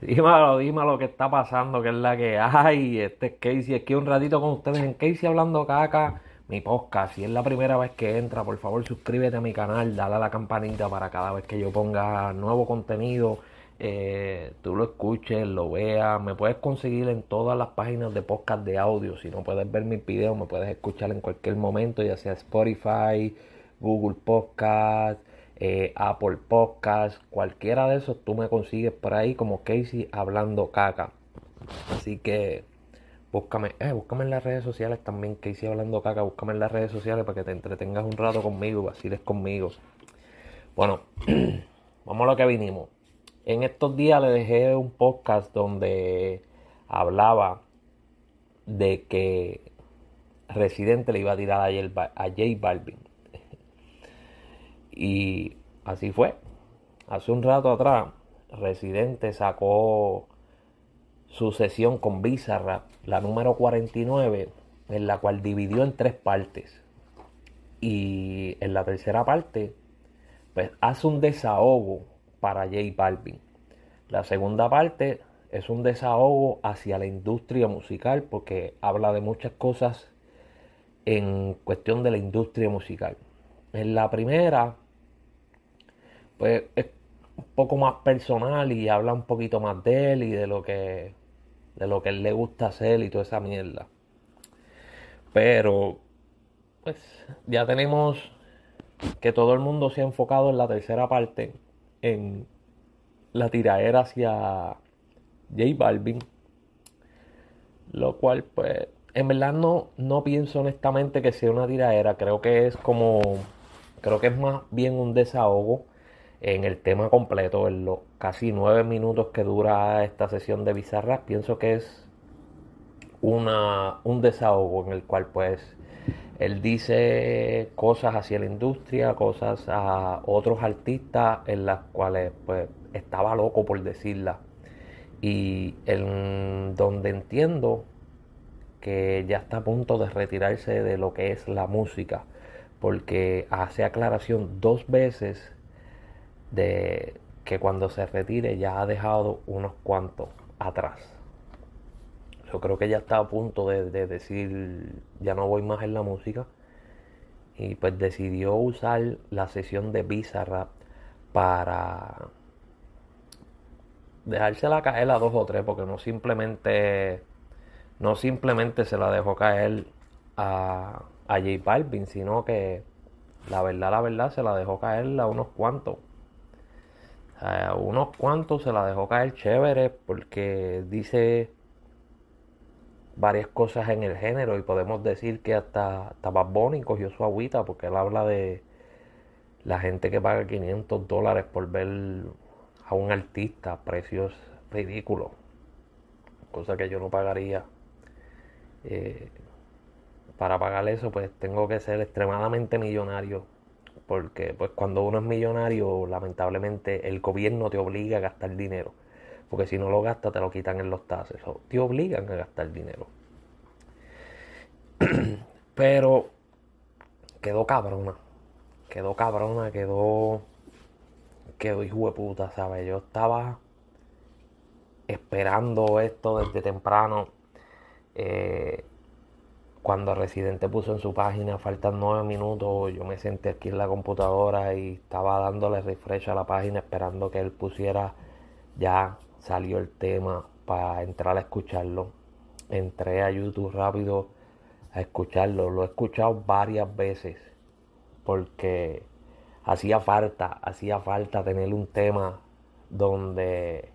Dímelo, dímelo lo que está pasando, que es la que hay. Este es Casey, aquí un ratito con ustedes en Casey Hablando Caca, mi podcast. Si es la primera vez que entra, por favor suscríbete a mi canal, dale a la campanita para cada vez que yo ponga nuevo contenido, eh, tú lo escuches, lo veas. Me puedes conseguir en todas las páginas de podcast de audio. Si no puedes ver mis videos, me puedes escuchar en cualquier momento, ya sea Spotify, Google Podcast eh, Apple Podcast, cualquiera de esos tú me consigues por ahí como Casey hablando caca. Así que búscame, eh, búscame en las redes sociales también, Casey hablando caca, búscame en las redes sociales para que te entretengas un rato conmigo, vaciles conmigo. Bueno, vamos a lo que vinimos. En estos días le dejé un podcast donde hablaba de que Residente le iba a tirar a J Balvin. Y así fue. Hace un rato atrás, Residente sacó su sesión con Bizarrap, la número 49, en la cual dividió en tres partes. Y en la tercera parte, pues hace un desahogo para J Balvin. La segunda parte es un desahogo hacia la industria musical porque habla de muchas cosas en cuestión de la industria musical. En la primera pues es un poco más personal y habla un poquito más de él y de lo que de lo que él le gusta hacer y toda esa mierda. Pero pues ya tenemos que todo el mundo se ha enfocado en la tercera parte en la tiraera hacia J Balvin, lo cual pues en verdad no, no pienso honestamente que sea una tiraera, creo que es como creo que es más bien un desahogo en el tema completo, en los casi nueve minutos que dura esta sesión de Bizarras, pienso que es una, un desahogo en el cual pues él dice cosas hacia la industria, cosas a otros artistas en las cuales pues estaba loco por decirlas. Y en donde entiendo que ya está a punto de retirarse de lo que es la música, porque hace aclaración dos veces de que cuando se retire ya ha dejado unos cuantos atrás. Yo creo que ya está a punto de, decir ya no voy más en la música y pues decidió usar la sesión de Bizarrap para dejársela caer a dos o tres porque no simplemente no simplemente se la dejó caer a, a J Balvin sino que la verdad la verdad se la dejó caer a unos cuantos a unos cuantos se la dejó caer chévere porque dice varias cosas en el género y podemos decir que hasta, hasta Bad Bunny cogió su agüita porque él habla de la gente que paga 500 dólares por ver a un artista precios ridículos cosa que yo no pagaría. Eh, para pagar eso pues tengo que ser extremadamente millonario porque pues cuando uno es millonario, lamentablemente el gobierno te obliga a gastar dinero, porque si no lo gastas te lo quitan en los tases, te obligan a gastar dinero. Pero quedó cabrona, quedó cabrona, quedó quedó hijo de puta, ¿sabes? Yo estaba esperando esto desde temprano. Eh, cuando Residente puso en su página faltan nueve minutos, yo me senté aquí en la computadora y estaba dándole refresh a la página esperando que él pusiera ya salió el tema para entrar a escucharlo. Entré a YouTube rápido a escucharlo. Lo he escuchado varias veces porque hacía falta, hacía falta tener un tema donde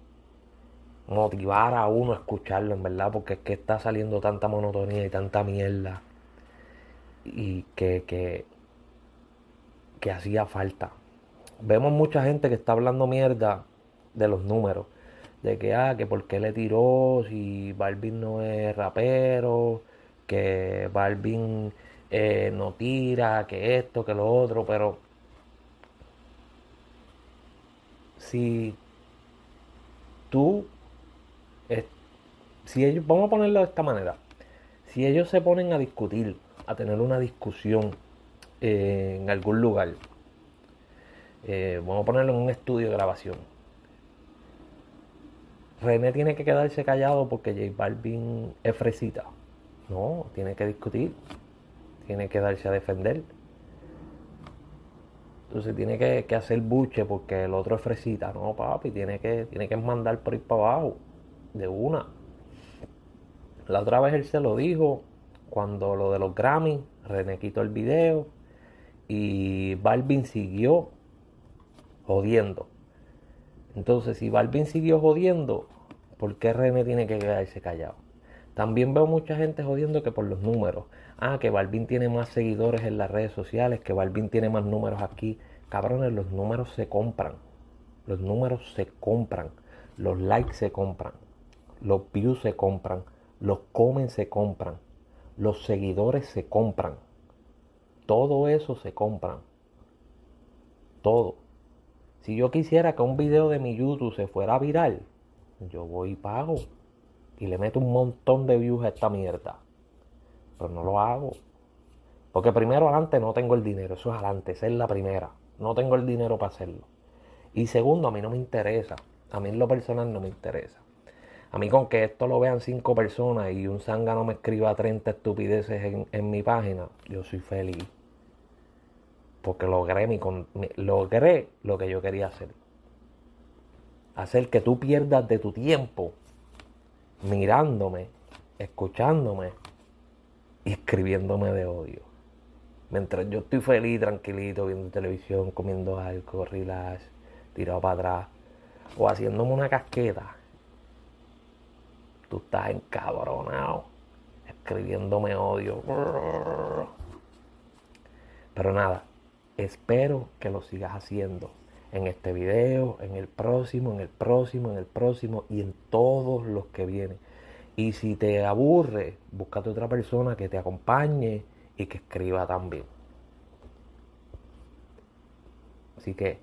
motivar a uno a escucharlo, en verdad, porque es que está saliendo tanta monotonía y tanta mierda. Y que, que, que hacía falta. Vemos mucha gente que está hablando mierda de los números. De que, ah, que por qué le tiró, si Balvin no es rapero, que Balvin eh, no tira, que esto, que lo otro, pero si tú si ellos, vamos a ponerlo de esta manera, si ellos se ponen a discutir, a tener una discusión eh, en algún lugar, eh, vamos a ponerlo en un estudio de grabación, René tiene que quedarse callado porque J Balvin es fresita. No, tiene que discutir. Tiene que darse a defender. Entonces tiene que, hacer buche porque el otro es fresita. No, papi, tiene que, tiene que mandar por ir para abajo. De una. La otra vez él se lo dijo cuando lo de los Grammy, René quitó el video y Balvin siguió jodiendo. Entonces, si Balvin siguió jodiendo, ¿por qué René tiene que quedarse callado? También veo mucha gente jodiendo que por los números. Ah, que Balvin tiene más seguidores en las redes sociales, que Balvin tiene más números aquí. Cabrones, los números se compran. Los números se compran. Los likes se compran. Los views se compran. Los comments se compran. Los seguidores se compran. Todo eso se compran. Todo. Si yo quisiera que un video de mi YouTube se fuera viral, yo voy y pago. Y le meto un montón de views a esta mierda. Pero no lo hago. Porque primero adelante no tengo el dinero. Eso es adelante. Esa es la primera. No tengo el dinero para hacerlo. Y segundo, a mí no me interesa. A mí en lo personal no me interesa. A mí con que esto lo vean cinco personas y un no me escriba 30 estupideces en, en mi página, yo soy feliz porque logré, logré lo que yo quería hacer. Hacer que tú pierdas de tu tiempo mirándome, escuchándome y escribiéndome de odio. Mientras yo estoy feliz, tranquilito, viendo televisión, comiendo algo, relax, tirado para atrás, o haciéndome una casqueta, tú estás encabronado, escribiéndome odio. Pero nada, Espero que lo sigas haciendo en este video, en el próximo, en el próximo, en el próximo y en todos los que vienen. Y si te aburre, búscate otra persona que te acompañe y que escriba también. Así que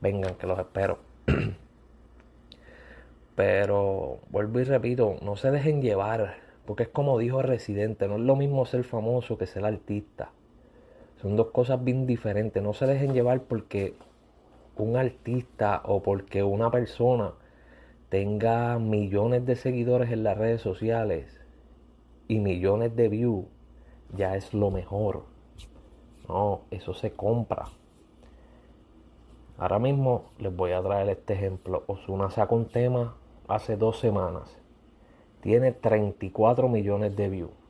vengan, que los espero. Pero vuelvo y repito, no se dejen llevar, porque es como dijo Residente, no es lo mismo ser famoso que ser artista. Son dos cosas bien diferentes. No se dejen llevar porque un artista o porque una persona tenga millones de seguidores en las redes sociales y millones de views, ya es lo mejor. No, eso se compra. Ahora mismo les voy a traer este ejemplo. Osuna sacó un tema hace dos semanas. Tiene 34 millones de views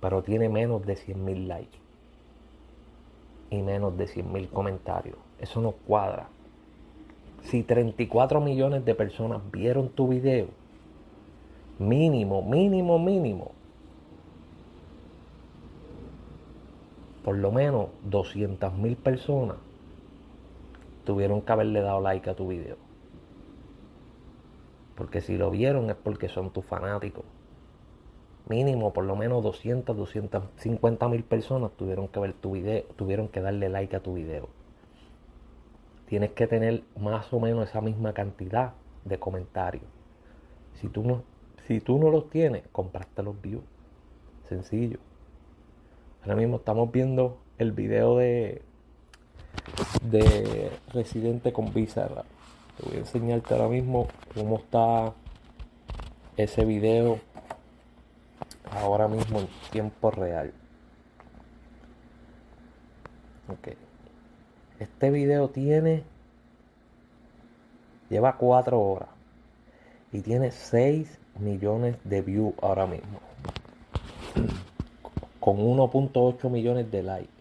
pero tiene menos de 100.000 likes y menos de 100.000 comentarios. Eso no cuadra. Si 34 millones de personas vieron tu video, mínimo, mínimo, mínimo, por lo menos 200.000 personas tuvieron que haberle dado like a tu video. Porque si lo vieron es porque son tus fanáticos mínimo por lo menos 200, 250 mil personas tuvieron que ver tu video, tuvieron que darle like a tu video. Tienes que tener más o menos esa misma cantidad de comentarios. Si tú no, si tú no los tienes, compraste los views. Sencillo. Ahora mismo estamos viendo el video de de Residente con Bizarra. Te voy a enseñarte ahora mismo cómo está ese video ahora mismo en tiempo real. Ok. Este video tiene. Lleva 4 horas. Y tiene 6 millones de views ahora mismo. Con 1.8 millones de likes.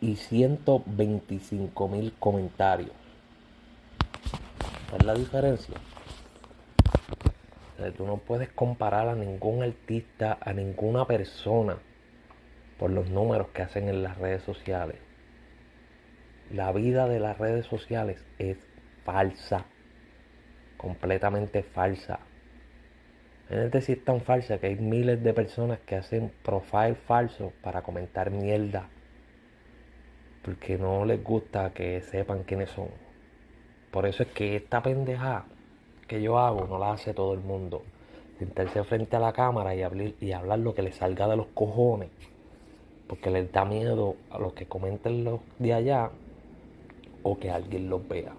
Y 125 mil comentarios. ¿Es la diferencia? tú no puedes comparar a ningún artista, a ninguna persona por los números que hacen en las redes sociales. La vida de las redes sociales es falsa, completamente falsa. Es tan falsa que hay miles de personas que hacen profile falsos para comentar mierda. Porque no les gusta que sepan quiénes son. Por eso es que esta pendeja que yo hago no la hace todo el mundo. Sentarse frente a la cámara y hablar, lo que le salga de los cojones. Porque les da miedo a los que comenten los de allá o que alguien los vea.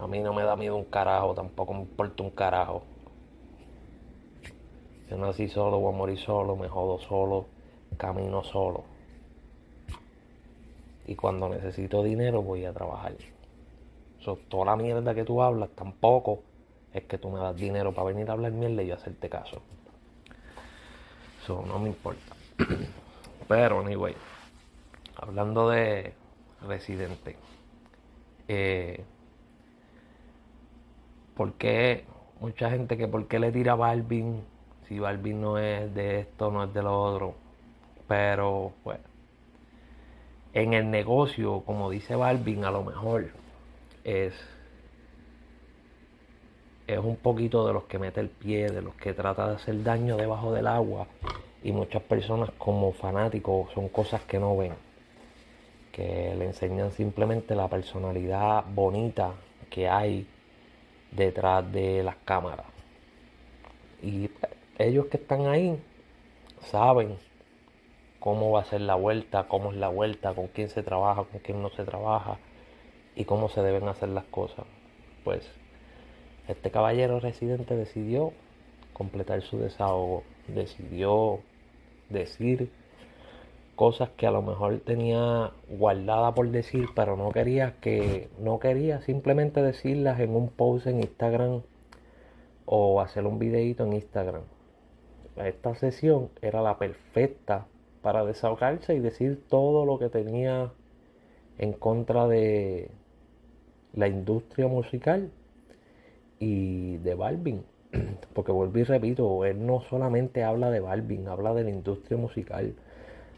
A mí no me da miedo un carajo, tampoco me importa un carajo. Yo nací solo, voy a morir solo, me jodo solo, camino solo. Y cuando necesito dinero voy a trabajar. toda la mierda que tú hablas tampoco es que tú me das dinero para venir a hablar mierda y yo hacerte caso. Eso no me importa. Pero, anyway, hablando de residente, eh, ¿por qué mucha gente que por qué le tira a Balvin si Balvin no es de esto, no es de lo otro? Pero, pues, en el negocio, como dice Balvin, a lo mejor es es un poquito de los que mete el pie, de los que trata de hacer daño debajo del agua. Y muchas personas como fanáticos son cosas que no ven, que le enseñan simplemente la personalidad bonita que hay detrás de las cámaras. Y ellos que están ahí saben cómo va a ser la vuelta, cómo es la vuelta, con quién se trabaja, con quién no se trabaja y cómo se deben hacer las cosas. Pues este caballero residente decidió completar su desahogo, decidió decir cosas que a lo mejor tenía guardada por decir, pero no quería que no quería simplemente decirlas en un post en Instagram o hacer un videito en Instagram. Esta sesión era la perfecta para desahogarse y decir todo lo que tenía en contra de la industria musical y de Balvin. Porque vuelvo y repito, él no solamente habla de Balvin, habla de la industria musical,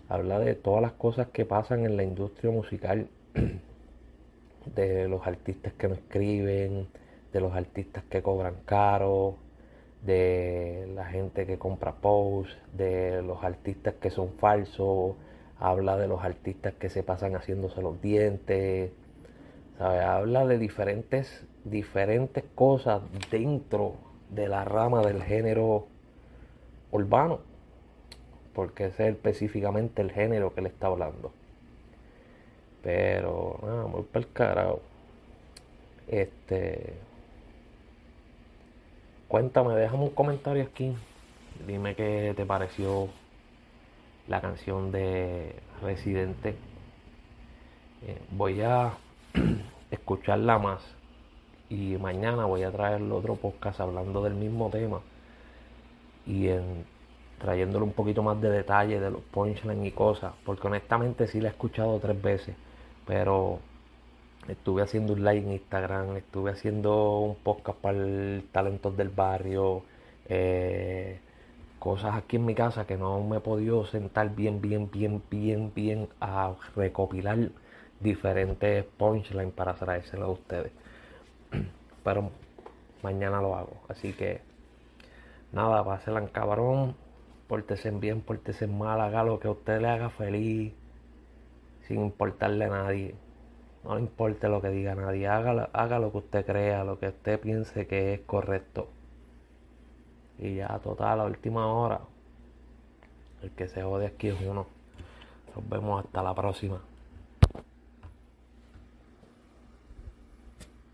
habla de todas las cosas que pasan en la industria musical, de los artistas que no escriben, de los artistas que cobran caro, de la gente que compra posts, de los artistas que son falsos, habla de los artistas que se pasan haciéndose los dientes, habla de diferentes diferentes cosas dentro de la rama del género urbano, porque ese es específicamente el género que le está hablando. Pero, nada, muy per carajo. Este. Cuéntame, déjame un comentario aquí. Dime qué te pareció la canción de Residente. Eh, voy a escucharla más y mañana voy a traer otro podcast hablando del mismo tema y trayéndole un poquito más de detalle de los punchlines y cosas, porque honestamente sí la he escuchado tres veces, pero estuve haciendo un live en Instagram, estuve haciendo un podcast para el Talentos del Barrio, eh, cosas aquí en mi casa que no me he podido sentar bien, bien, bien, bien, bien a recopilar diferentes punchlines para traérselo a ustedes. Pero mañana lo hago. Así que nada, pásenla en cabrón. Pórtese bien, pórtese mal, haga lo que a usted le haga feliz. Sin importarle a nadie. No le importe lo que diga nadie. Haga, haga lo que usted crea, lo que usted piense que es correcto. Y ya, total, a última hora. El que se jode aquí es uno. Nos vemos hasta la próxima.